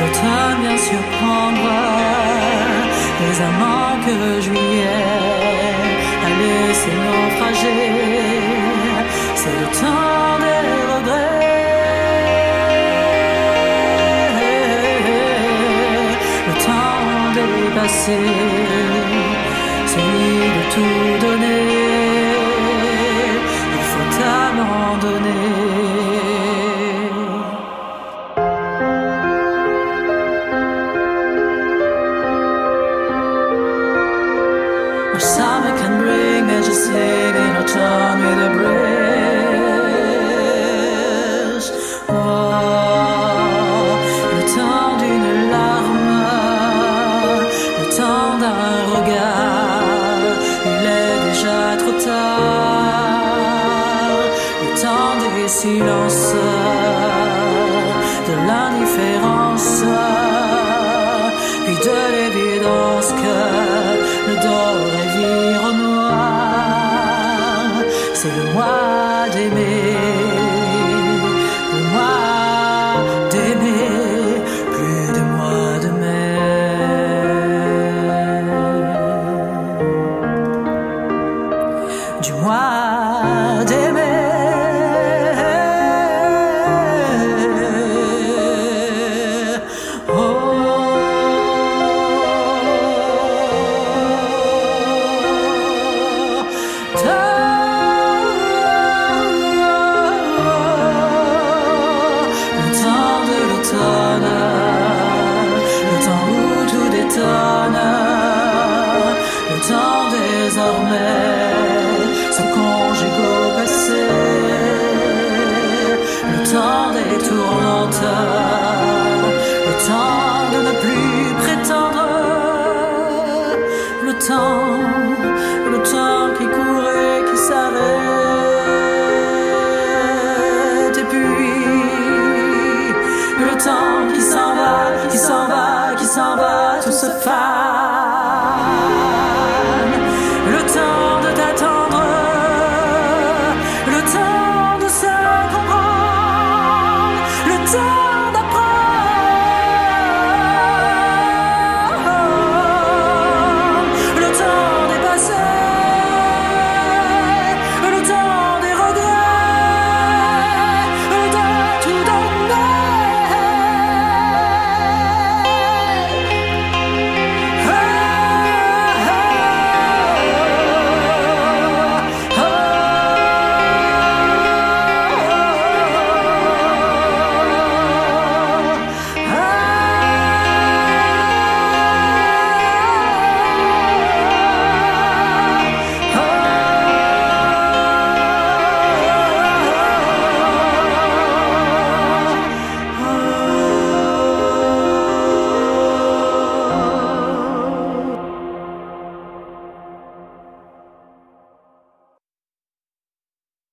L'automne bien surprendra les amants que juillet a laissé naufrager. C'est le temps des regrets, le temps dépassé, celui de tout donner. Des silences, de l'indifférence, puis de l'évidence que le d'or vire au noir. C'est le mois d'aimer, le mois d'aimer, plus de mois de mai. Du mois Le temps des tourmenteurs, le temps de ne plus prétendre, le temps, le temps qui courait, qui s'arrête, et puis le temps qui s'en va, qui s'en va, qui s'en va, tout se fade.